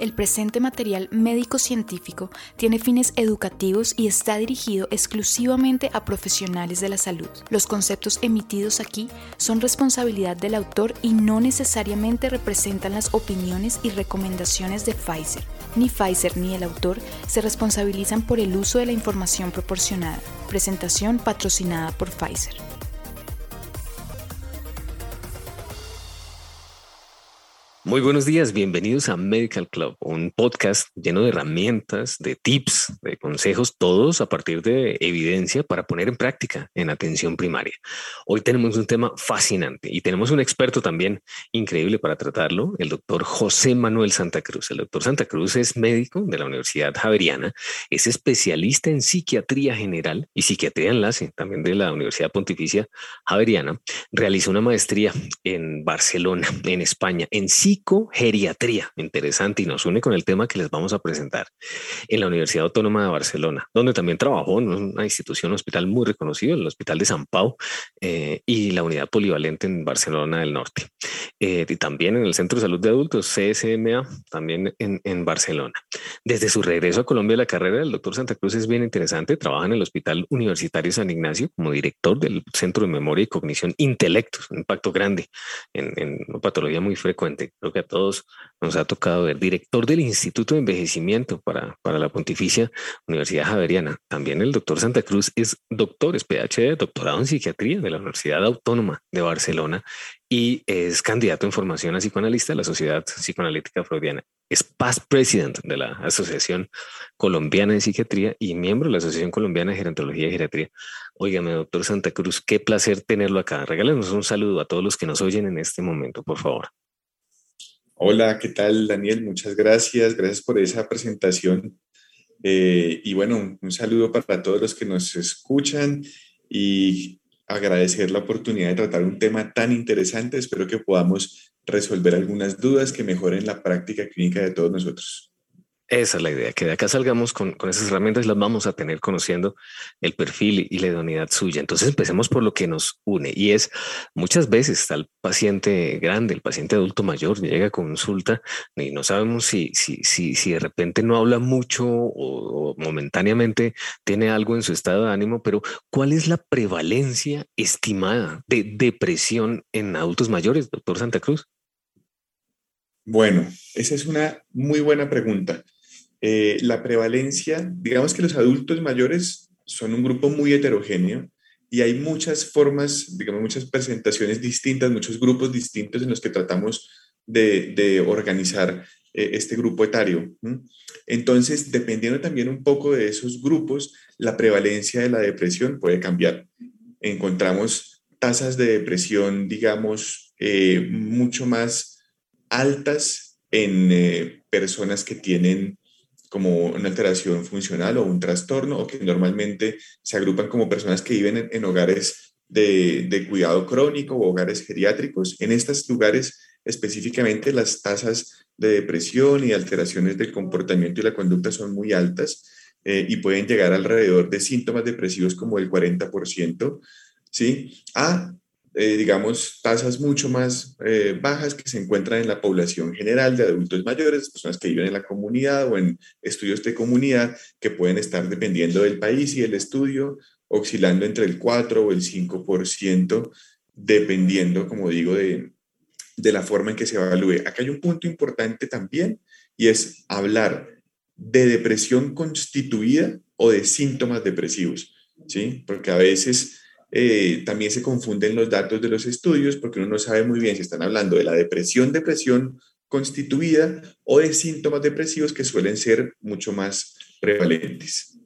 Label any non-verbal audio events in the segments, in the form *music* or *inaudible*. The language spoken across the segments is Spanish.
El presente material médico-científico tiene fines educativos y está dirigido exclusivamente a profesionales de la salud. Los conceptos emitidos aquí son responsabilidad del autor y no necesariamente representan las opiniones y recomendaciones de Pfizer. Ni Pfizer ni el autor se responsabilizan por el uso de la información proporcionada. Presentación patrocinada por Pfizer. Muy buenos días, bienvenidos a Medical Club, un podcast lleno de herramientas, de tips, de consejos, todos a partir de evidencia para poner en práctica en atención primaria. Hoy tenemos un tema fascinante y tenemos un experto también increíble para tratarlo, el doctor José Manuel Santa Cruz. El doctor Santa Cruz es médico de la Universidad Javeriana, es especialista en psiquiatría general y psiquiatría enlace también de la Universidad Pontificia Javeriana. Realizó una maestría en Barcelona, en España, en psiquiatría psicogeriatría. Interesante y nos une con el tema que les vamos a presentar en la Universidad Autónoma de Barcelona, donde también trabajó en una institución, un hospital muy reconocido, el Hospital de San Pau eh, y la unidad polivalente en Barcelona del Norte. Eh, y también en el Centro de Salud de Adultos, CSMA, también en, en Barcelona. Desde su regreso a Colombia, la carrera del doctor Santa Cruz es bien interesante. Trabaja en el Hospital Universitario San Ignacio como director del Centro de Memoria y Cognición Intelectos, un impacto grande en, en una patología muy frecuente creo que a todos nos ha tocado ver, director del Instituto de Envejecimiento para, para la Pontificia Universidad Javeriana. También el doctor Santa Cruz es doctor, es PhD, doctorado en psiquiatría de la Universidad Autónoma de Barcelona y es candidato en formación a psicoanalista de la Sociedad Psicoanalítica Freudiana. Es past president de la Asociación Colombiana de Psiquiatría y miembro de la Asociación Colombiana de Gerontología y Geriatría. Óigame, doctor Santa Cruz, qué placer tenerlo acá. Regálenos un saludo a todos los que nos oyen en este momento, por favor. Hola, ¿qué tal Daniel? Muchas gracias, gracias por esa presentación. Eh, y bueno, un, saludo para todos los que nos escuchan y agradecer la oportunidad de tratar un tema tan interesante. Espero que podamos resolver algunas dudas que mejoren la práctica clínica de todos nosotros. Esa es la idea, que de acá salgamos con, esas herramientas las vamos a tener conociendo el perfil y la idoneidad suya. Entonces empecemos por lo que nos une y es muchas veces al paciente grande, el paciente adulto mayor llega a consulta y no sabemos si, si, si, si de repente no habla mucho o, o momentáneamente tiene algo en su estado de ánimo, pero ¿cuál es la prevalencia estimada de depresión en adultos mayores, doctor Santa Cruz? Bueno, esa es una muy buena pregunta. Eh, la prevalencia, digamos que los adultos mayores son un grupo muy heterogéneo y hay muchas formas, digamos, muchas presentaciones distintas, muchos grupos distintos en los que tratamos de, organizar eh, este grupo etario. Entonces, dependiendo también un poco de esos grupos, la prevalencia de la depresión puede cambiar. Encontramos tasas de depresión, digamos, eh, mucho más altas en personas que tienen como una alteración funcional o un trastorno, o que normalmente se agrupan como personas que viven en, hogares de, de, cuidado crónico o hogares geriátricos. En estos lugares específicamente las tasas de depresión y alteraciones del comportamiento y la conducta son muy altas eh, y pueden llegar alrededor de síntomas depresivos como el 40%, ¿sí? A eh, digamos, tasas mucho más eh, bajas que se encuentran en la población general de adultos mayores, personas que viven en la comunidad o en estudios de comunidad, que pueden estar dependiendo del país y el estudio, oscilando entre el 4 o el 5%, dependiendo, como digo, de, de la forma en que se evalúe. Acá hay un punto importante también y es hablar de depresión constituida o de síntomas depresivos, ¿sí? Porque a veces eh, también se confunden los datos de los estudios porque uno no sabe muy bien si están hablando de la depresión, depresión constituida o de síntomas depresivos que suelen ser mucho más prevalentes.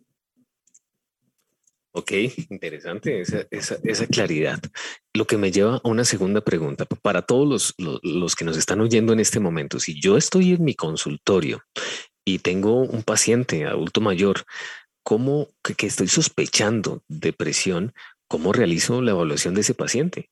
Ok, interesante esa, esa, esa, claridad. Lo que me lleva a una segunda pregunta para todos los, los, los, que nos están oyendo en este momento. Si yo estoy en mi consultorio y tengo un paciente adulto mayor, ¿cómo que, que estoy sospechando depresión? ¿Cómo realizo la evaluación de ese paciente?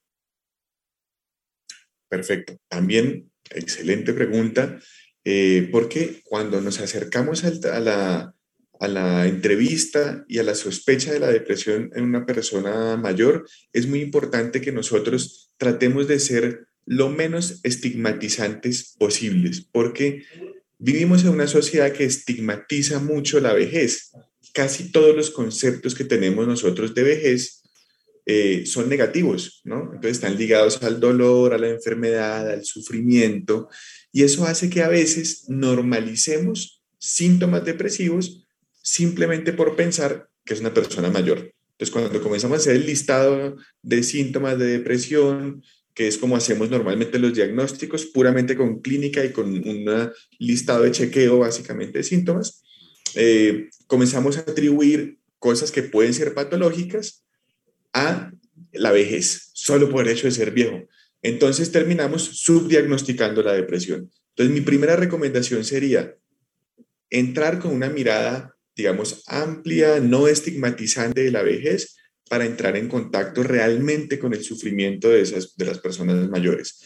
Perfecto. También, excelente pregunta, eh, porque cuando nos acercamos a la, a la entrevista y a la sospecha de la depresión en una persona mayor, es muy importante que nosotros tratemos de ser lo menos estigmatizantes posibles, porque Vivimos en una sociedad que estigmatiza mucho la vejez. Casi todos los conceptos que tenemos nosotros de vejez eh, son negativos, ¿no? Entonces están ligados al dolor, a la enfermedad, al sufrimiento, y eso hace que a veces normalicemos síntomas depresivos simplemente por pensar que es una persona mayor. Entonces, cuando comenzamos a hacer el listado de síntomas de depresión, que es como hacemos normalmente los diagnósticos, puramente con clínica y con un listado de chequeo básicamente de síntomas, eh, comenzamos a atribuir cosas que pueden ser patológicas a la vejez, solo por el hecho de ser viejo. Entonces terminamos subdiagnosticando la depresión. Entonces mi primera recomendación sería entrar con una mirada, digamos, amplia, no estigmatizante de la vejez, para entrar en contacto realmente con el sufrimiento de, esas, de las personas mayores.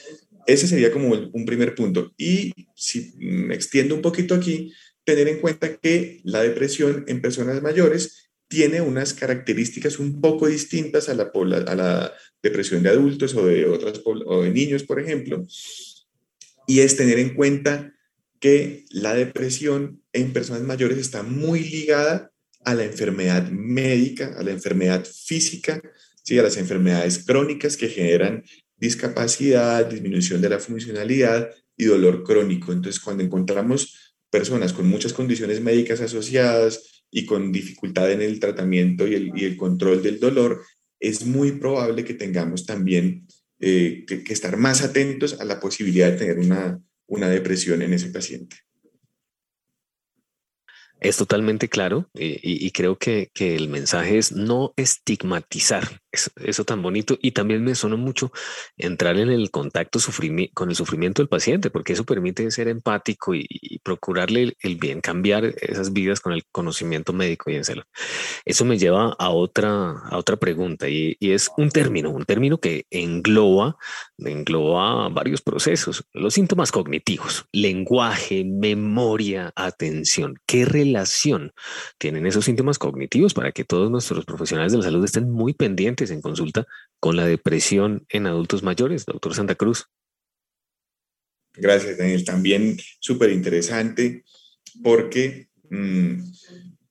Ese sería como un primer punto. Y si me extiendo un poquito aquí, tener en cuenta que la depresión en personas mayores tiene unas características un poco distintas a la, depresión de adultos o de, otras, o de niños, por ejemplo, y es tener en cuenta que la depresión en personas mayores está muy ligada a la enfermedad médica, a la enfermedad física, ¿sí? a las enfermedades crónicas que generan discapacidad, disminución de la funcionalidad y dolor crónico. Entonces, cuando encontramos personas con muchas condiciones médicas asociadas y con dificultad en el tratamiento y el, control del dolor, es muy probable que tengamos también eh, que, que, estar más atentos a la posibilidad de tener una, una depresión en ese paciente. Es totalmente claro y, creo que, el mensaje es no estigmatizar eso, tan bonito y también me suena mucho entrar en el contacto con el sufrimiento del paciente porque eso permite ser empático y, procurarle el, bien, cambiar esas vidas con el conocimiento médico y en salud. Eso me lleva a otra, a otra pregunta y, y es un término, un término que engloba, engloba varios procesos, los síntomas cognitivos, lenguaje, memoria, atención. ¿Qué relación tienen esos síntomas cognitivos para que todos nuestros profesionales de la salud estén muy pendientes en consulta con la depresión en adultos mayores, doctor Santa Cruz? Gracias, Daniel. También súper interesante porque mm,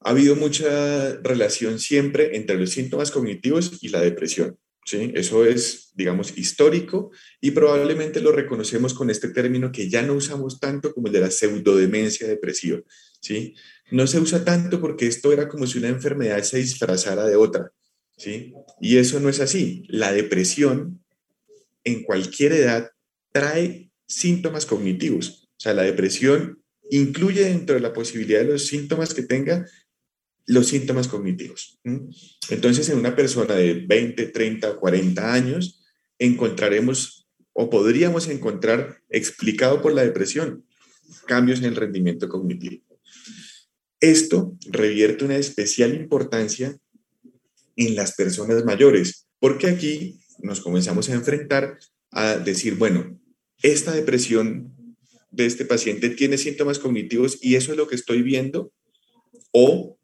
ha habido mucha relación siempre entre los síntomas cognitivos y la depresión. ¿sí? Eso es, digamos, histórico y probablemente lo reconocemos con este término que ya no usamos tanto como el de la pseudodemencia depresiva. ¿sí? No se usa tanto porque esto era como si una enfermedad se disfrazara de otra. ¿Sí? Y eso no es así. La depresión en cualquier edad trae síntomas cognitivos. O sea, la depresión incluye dentro de la posibilidad de los síntomas que tenga los síntomas cognitivos. Entonces, en una persona de 20, 30 o 40 años, encontraremos o podríamos encontrar explicado por la depresión cambios en el rendimiento cognitivo. Esto revierte una especial importancia en las personas mayores, porque aquí nos comenzamos a enfrentar a decir, bueno, esta depresión de este paciente tiene síntomas cognitivos y eso es lo que estoy viendo, o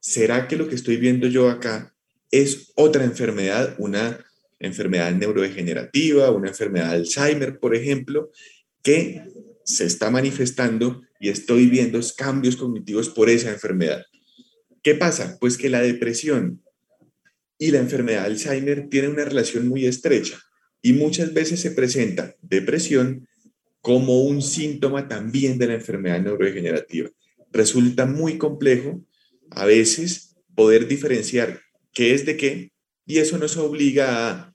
¿será que lo que estoy viendo yo acá es otra enfermedad, una enfermedad neurodegenerativa, una enfermedad de Alzheimer, por ejemplo, que se está manifestando y estoy viendo cambios cognitivos por esa enfermedad? ¿Qué pasa? Pues que la depresión y la enfermedad de Alzheimer tienen una relación muy estrecha y muchas veces se presenta depresión como un síntoma también de la enfermedad neurodegenerativa. Resulta muy complejo a veces poder diferenciar qué es de qué y eso nos obliga a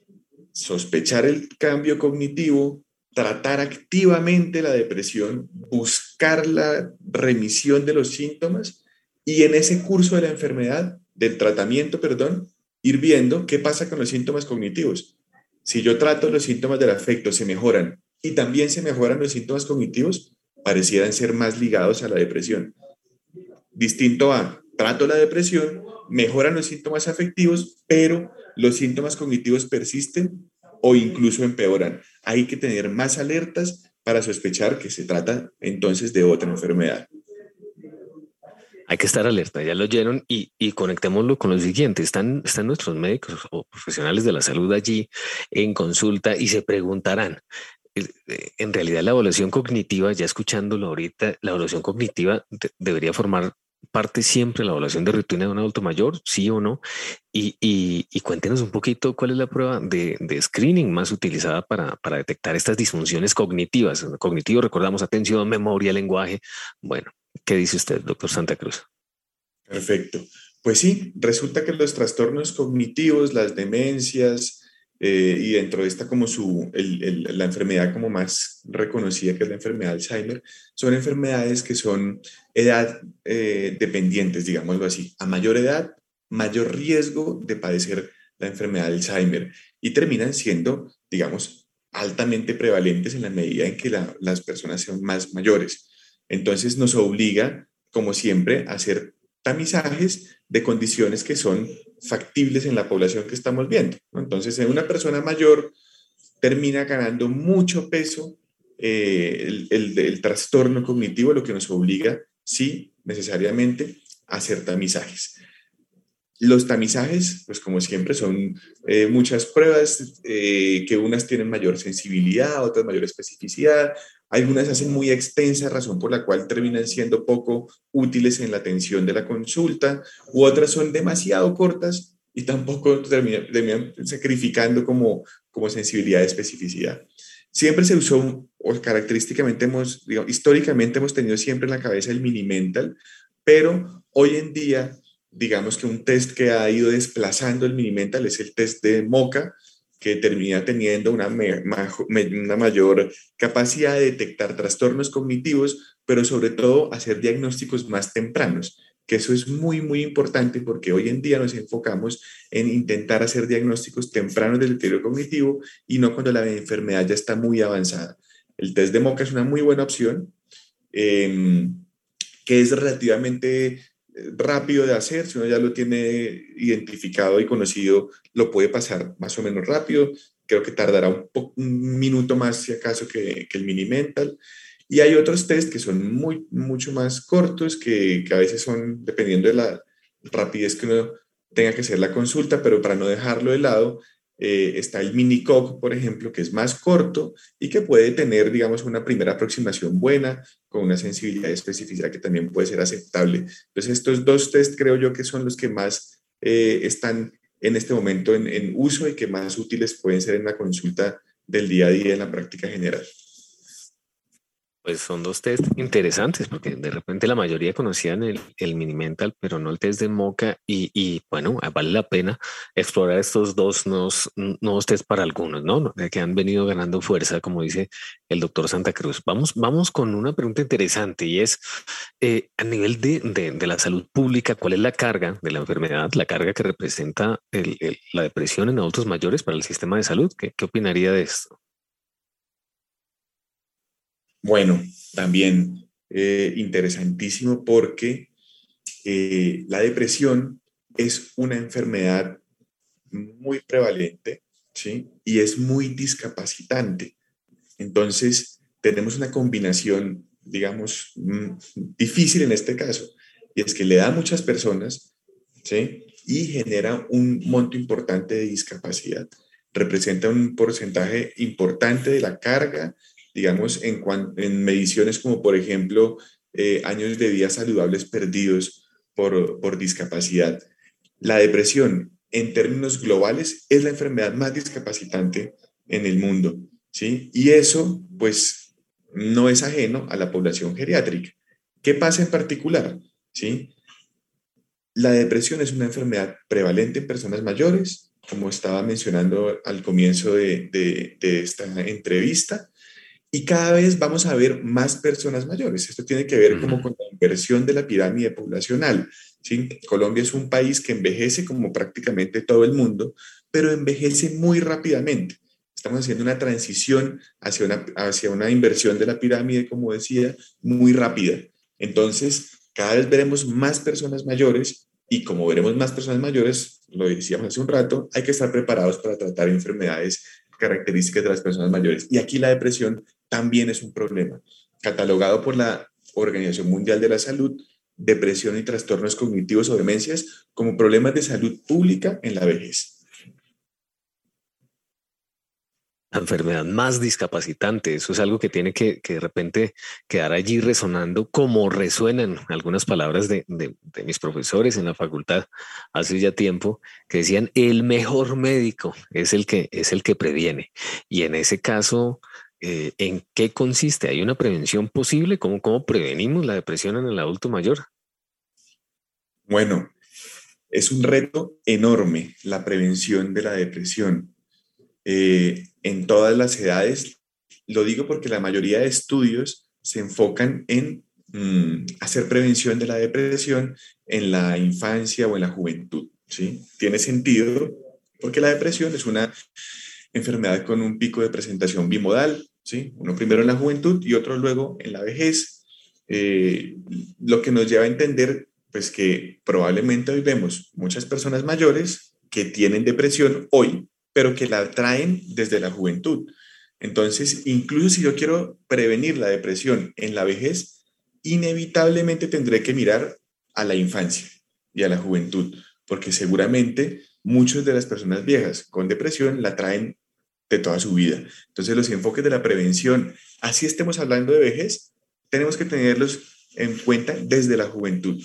sospechar el cambio cognitivo, tratar activamente la depresión, buscar la remisión de los síntomas y en ese curso de la enfermedad, del tratamiento, perdón, ir viendo qué pasa con los síntomas cognitivos. Si yo trato los síntomas del afecto, se mejoran y también se mejoran los síntomas cognitivos, parecieran ser más ligados a la depresión. Distinto a trato la depresión, mejoran los síntomas afectivos, pero los síntomas cognitivos persisten o incluso empeoran. Hay que tener más alertas para sospechar que se trata entonces de otra enfermedad. Hay que estar alerta, ya lo oyeron y, y conectémoslo con lo siguiente. Están, están nuestros médicos o profesionales de la salud allí en consulta y se preguntarán, en realidad la evaluación cognitiva, ya escuchándolo ahorita, la evaluación cognitiva debería formar parte siempre la evaluación de rutina de un adulto mayor, sí o no, y, y, cuéntenos un poquito cuál es la prueba de, de screening más utilizada para, para, detectar estas disfunciones cognitivas. Cognitivo, recordamos atención, memoria, lenguaje. Bueno, ¿qué dice usted, doctor Santa Cruz? Perfecto. Pues sí, resulta que los trastornos cognitivos, las demencias, eh, y dentro de esta como su, la enfermedad como más reconocida que es la enfermedad de Alzheimer, son enfermedades que son edad eh, dependientes, digámoslo así. A mayor edad, mayor riesgo de padecer la enfermedad de Alzheimer y terminan siendo, digamos, altamente prevalentes en la medida en que las personas son más mayores. Entonces nos obliga, como siempre, a hacer tamizajes de condiciones que son factibles en la población que estamos viendo. Entonces, en una persona mayor termina ganando mucho peso eh, el, trastorno cognitivo, lo que nos obliga, sí, necesariamente, a hacer tamizajes. Los tamizajes, pues como siempre, son eh, muchas pruebas eh, que unas tienen mayor sensibilidad, otras mayor especificidad, algunas hacen muy extensa, razón por la cual terminan siendo poco útiles en la atención de la consulta, u otras son demasiado cortas y tampoco terminan, sacrificando como, como sensibilidad de especificidad. Siempre se usó, o característicamente hemos, históricamente hemos tenido siempre en la cabeza el mini mental, pero hoy en día, digamos que un test que ha ido desplazando el mini mental es el test de MOCA, que termina teniendo una, una mayor capacidad de detectar trastornos cognitivos, pero sobre todo hacer diagnósticos más tempranos, que eso es muy, muy importante porque hoy en día nos enfocamos en intentar hacer diagnósticos tempranos del deterioro cognitivo y no cuando la enfermedad ya está muy avanzada. El test de MOCA es una muy buena opción, em, que es relativamente rápido de hacer, si uno ya lo tiene identificado y conocido, lo puede pasar más o menos rápido. Creo que tardará un, minuto más, si acaso, que, que, el mini mental. Y hay otros test que son muy, mucho más cortos, que, que a veces son, dependiendo de la rapidez que uno tenga que hacer la consulta, pero para no dejarlo de lado, eh, está el mini-COG, por ejemplo, que es más corto y que puede tener, digamos, una primera aproximación buena con una sensibilidad y especificidad que también puede ser aceptable. Entonces, estos dos test creo yo que son los que más eh, están en este momento en, en uso y que más útiles pueden ser en la consulta del día a día en la práctica general. Pues son dos test interesantes porque de repente la mayoría conocían el, el mini mental, pero no el test de Moca y, y, bueno, vale la pena explorar estos dos nuevos, nuevos test para algunos, ¿no? Que han venido ganando fuerza, como dice el doctor Santa Cruz. Vamos, vamos con una pregunta interesante y es eh, a nivel de, de, la salud pública, ¿cuál es la carga de la enfermedad, la carga que representa la depresión en adultos mayores para el sistema de salud? ¿Qué, qué opinaría de esto? Bueno, también eh, interesantísimo porque eh, la depresión es una enfermedad muy prevalente, ¿sí? Y es muy discapacitante. Entonces, tenemos una combinación, digamos, mm, difícil en este caso, y es que le da a muchas personas, ¿sí? Y genera un monto importante de discapacidad. Representa un porcentaje importante de la carga digamos, en, en mediciones como, por ejemplo, eh, años de vida saludables perdidos por, por discapacidad. La depresión, en términos globales, es la enfermedad más discapacitante en el mundo, ¿sí? Y eso, pues, no es ajeno a la población geriátrica. ¿Qué pasa en particular? ¿Sí? La depresión es una enfermedad prevalente en personas mayores, como estaba mencionando al comienzo de, de, de esta entrevista, y cada vez vamos a ver más personas mayores. Esto tiene que ver como con la inversión de la pirámide poblacional. ¿sí? Colombia es un país que envejece como prácticamente todo el mundo, pero envejece muy rápidamente. Estamos haciendo una transición hacia una, hacia una inversión de la pirámide, como decía, muy rápida. Entonces, cada vez veremos más personas mayores y como veremos más personas mayores, lo decíamos hace un rato, hay que estar preparados para tratar enfermedades características de las personas mayores. Y aquí la depresión también es un problema, catalogado por la Organización Mundial de la Salud, depresión y trastornos cognitivos o demencias como problemas de salud pública en la vejez. enfermedad más discapacitante. Eso es algo que tiene que, de repente quedar allí resonando como resuenan algunas palabras de, mis profesores en la facultad hace ya tiempo que decían el mejor médico es el que es el que previene. Y en ese caso, eh, ¿en qué consiste? ¿Hay una prevención posible? ¿Cómo, ¿Cómo prevenimos la depresión en el adulto mayor? Bueno, es un reto enorme la prevención de la depresión eh, en todas las edades. Lo digo porque la mayoría de estudios se enfocan en mm, hacer prevención de la depresión en la infancia o en la juventud. ¿sí? Tiene sentido porque la depresión es una enfermedad con un pico de presentación bimodal, ¿sí? uno primero en la juventud y otro luego en la vejez, eh, lo que nos lleva a entender pues que probablemente hoy vemos muchas personas mayores que tienen depresión hoy pero que la traen desde la juventud. Entonces, incluso si yo quiero prevenir la depresión en la vejez, inevitablemente tendré que mirar a la infancia y a la juventud, porque seguramente muchas de las personas viejas con depresión la traen de toda su vida. Entonces, los enfoques de la prevención, así estemos hablando de vejez, tenemos que tenerlos en cuenta desde la juventud.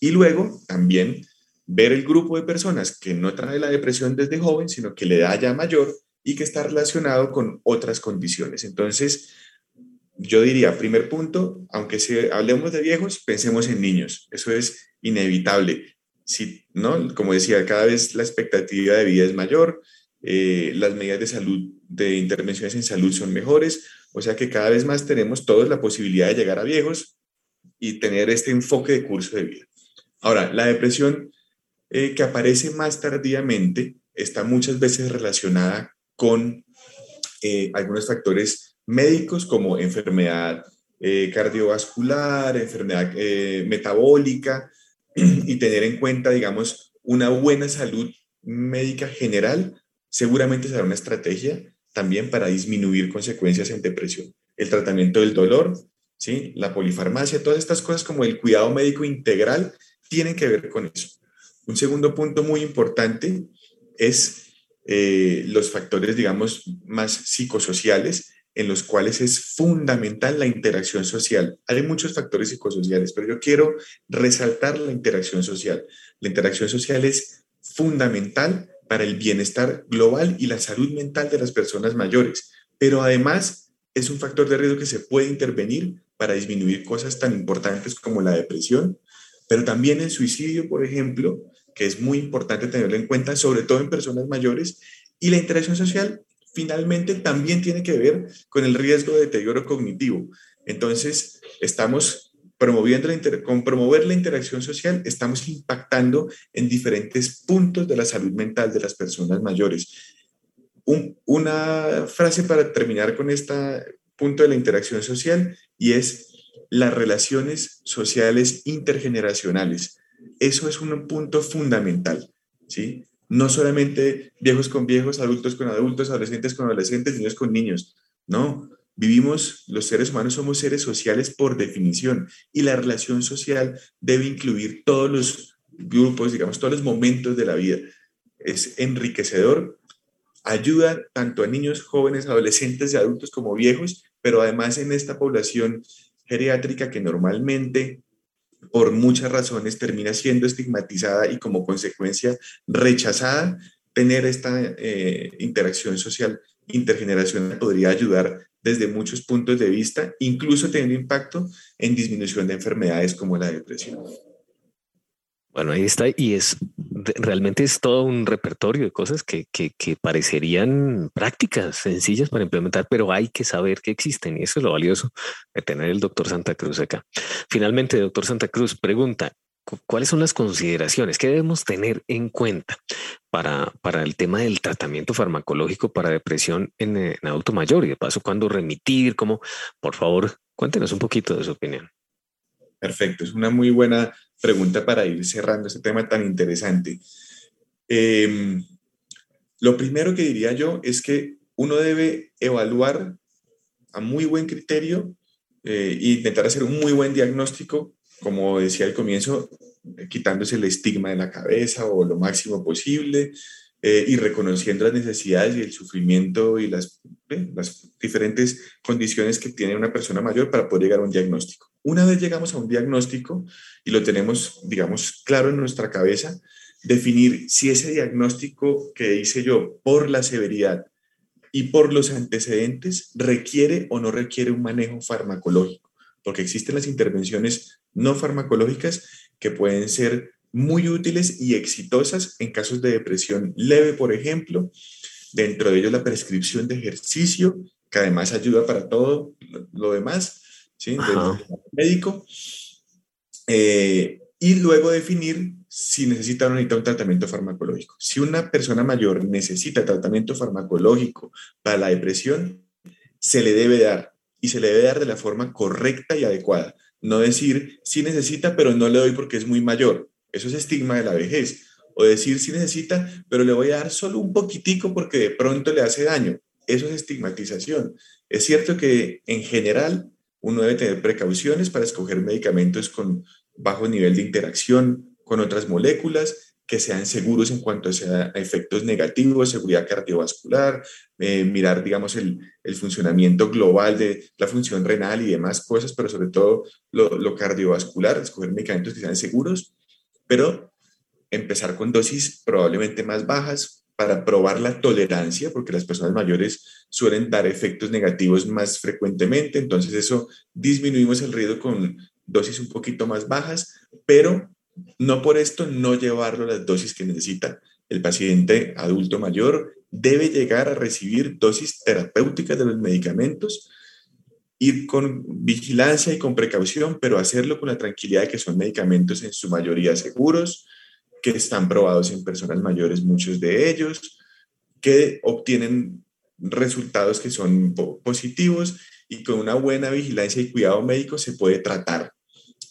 Y luego también ver el grupo de personas que no trae la depresión desde joven, sino que le da ya mayor y que está relacionado con otras condiciones. Entonces, yo diría, primer punto, aunque si hablemos de viejos, pensemos en niños. Eso es inevitable. Si, ¿no? Como decía, cada vez la expectativa de vida es mayor, eh, las medidas de salud, de intervenciones en salud son mejores, o sea que cada vez más tenemos todos la posibilidad de llegar a viejos y tener este enfoque de curso de vida. Ahora, la depresión eh, que aparece más tardíamente está muchas veces relacionada con eh, algunos factores médicos como enfermedad cardiovascular, enfermedad metabólica *clears throat* y tener en cuenta, digamos, una buena salud médica general seguramente será una estrategia también para disminuir consecuencias en depresión. El tratamiento del dolor, ¿sí? la polifarmacia, todas estas cosas como el cuidado médico integral tienen que ver con eso. Un segundo punto muy importante es eh, los factores, digamos, más psicosociales en los cuales es fundamental la interacción social. Hay muchos factores psicosociales, pero yo quiero resaltar la interacción social. La interacción social es fundamental para el bienestar global y la salud mental de las personas mayores, pero además es un factor de riesgo que se puede intervenir para disminuir cosas tan importantes como la depresión, pero también el suicidio, por ejemplo, que es muy importante tenerlo en cuenta, sobre todo en personas mayores, y la interacción social finalmente también tiene que ver con el riesgo de deterioro cognitivo. Entonces, estamos promoviendo la con promover la interacción social, estamos impactando en diferentes puntos de la salud mental de las personas mayores. una frase para terminar con este punto de la interacción social y es las relaciones sociales intergeneracionales. Eso es un punto fundamental, ¿sí? No solamente viejos con viejos, adultos con adultos, adolescentes con adolescentes, niños con niños. No, vivimos, los seres humanos somos seres sociales por definición y la relación social debe incluir todos los grupos, digamos, todos los momentos de la vida. Es enriquecedor, ayuda tanto a niños, jóvenes, adolescentes y adultos como viejos, pero además en esta población geriátrica que normalmente por muchas razones termina siendo estigmatizada y como consecuencia rechazada, tener esta eh, interacción social intergeneracional podría ayudar desde muchos puntos de vista, incluso teniendo impacto en disminución de enfermedades como la depresión. Bueno, ahí está, y es realmente es todo un repertorio de cosas que, que, que, parecerían prácticas sencillas para implementar, pero hay que saber que existen y eso es lo valioso de tener el doctor Santa Cruz acá. Finalmente, doctor Santa Cruz pregunta, ¿cuáles son las consideraciones que debemos tener en cuenta para, para el tema del tratamiento farmacológico para depresión en, en adulto mayor? Y de paso, ¿cuándo remitir? Por favor, cuéntenos un poquito de su opinión. Perfecto, es una muy buena pregunta para ir cerrando este tema tan interesante. Em, lo primero que diría yo es que uno debe evaluar a muy buen criterio eh, e intentar hacer un muy buen diagnóstico, como decía al comienzo, quitándose el estigma de la cabeza o lo máximo posible, eh, y reconociendo las necesidades y el sufrimiento y las, las diferentes condiciones que tiene una persona mayor para poder llegar a un diagnóstico. Una vez llegamos a un diagnóstico y lo tenemos, digamos, claro en nuestra cabeza, definir si ese diagnóstico que hice yo por la severidad y por los antecedentes requiere o no requiere un manejo farmacológico, porque existen las intervenciones no farmacológicas que pueden ser muy útiles y exitosas en casos de depresión leve, por ejemplo. Dentro de ellos la prescripción de ejercicio, que además ayuda para todo lo demás, ¿sí? médico. Eh, y luego definir si necesita o no necesita un tratamiento farmacológico. Si una persona mayor necesita tratamiento farmacológico para la depresión, se le debe dar y se le debe dar de la forma correcta y adecuada. No decir si necesita, pero no le doy porque es muy mayor. Eso es estigma de la vejez. O decir si necesita, pero le voy a dar solo un poquitico porque de pronto le hace daño. Eso es estigmatización. Es cierto que en general uno debe tener precauciones para escoger medicamentos con bajo nivel de interacción con otras moléculas, que sean seguros en cuanto a efectos negativos, seguridad cardiovascular, eh, mirar, digamos, el, funcionamiento global de la función renal y demás cosas, pero sobre todo lo, lo cardiovascular, escoger medicamentos que sean seguros, pero empezar con dosis probablemente más bajas para probar la tolerancia, porque las personas mayores suelen dar efectos negativos más frecuentemente, entonces eso disminuimos el riesgo con dosis un poquito más bajas, pero no por esto no llevarlo a las dosis que necesita. El paciente adulto mayor debe llegar a recibir dosis terapéuticas de los medicamentos, ir con vigilancia y con precaución, pero hacerlo con la tranquilidad de que son medicamentos en su mayoría seguros, que están probados en personas mayores, muchos de ellos, que obtienen resultados que son positivos y con una buena vigilancia y cuidado médico se puede tratar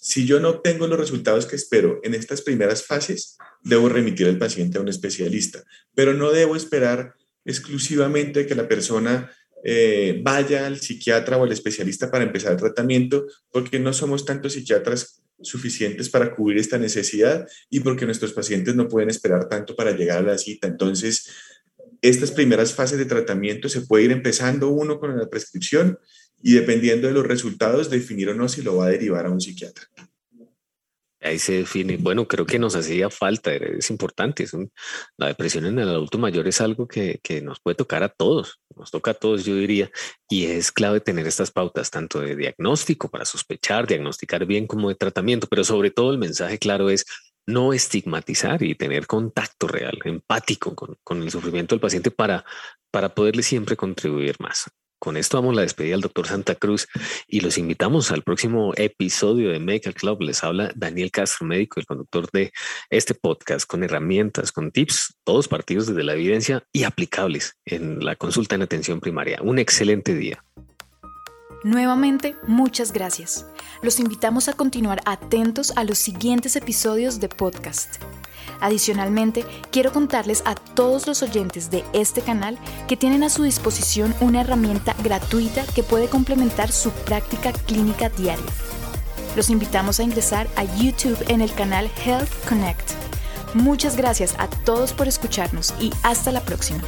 si yo no obtengo los resultados que espero en estas primeras fases, debo remitir al paciente a un especialista, pero no debo esperar exclusivamente que la persona eh, vaya al psiquiatra o al especialista para empezar el tratamiento, porque no somos tantos psiquiatras suficientes para cubrir esta necesidad y porque nuestros pacientes no pueden esperar tanto para llegar a la cita. Entonces, estas primeras fases de tratamiento se puede ir empezando uno con la prescripción y dependiendo de los resultados definir o no si lo va a derivar a un psiquiatra. Ahí se define. Bueno, creo que nos hacía falta, es importante. Es la depresión en el adulto mayor es algo que, que, nos puede tocar a todos, nos toca a todos, yo diría, y es clave tener estas pautas, tanto de diagnóstico para sospechar, diagnosticar bien como de tratamiento, pero sobre todo el mensaje claro es no estigmatizar y tener contacto real, empático con, con el sufrimiento del paciente para, para poderle siempre contribuir más. Con esto damos la despedida al doctor Santa Cruz y los invitamos al próximo episodio de Medical Club. Les habla Daniel Castro, médico, el conductor de este podcast con herramientas, con tips, todos partidos desde la evidencia y aplicables en la consulta en atención primaria. Un excelente día. Nuevamente, muchas gracias. Los invitamos a continuar atentos a los siguientes episodios de podcast. Adicionalmente, quiero contarles a todos los oyentes de este canal que tienen a su disposición una herramienta gratuita que puede complementar su práctica clínica diaria. Los invitamos a ingresar a YouTube en el canal Health Connect. Muchas gracias a todos por escucharnos y hasta la próxima.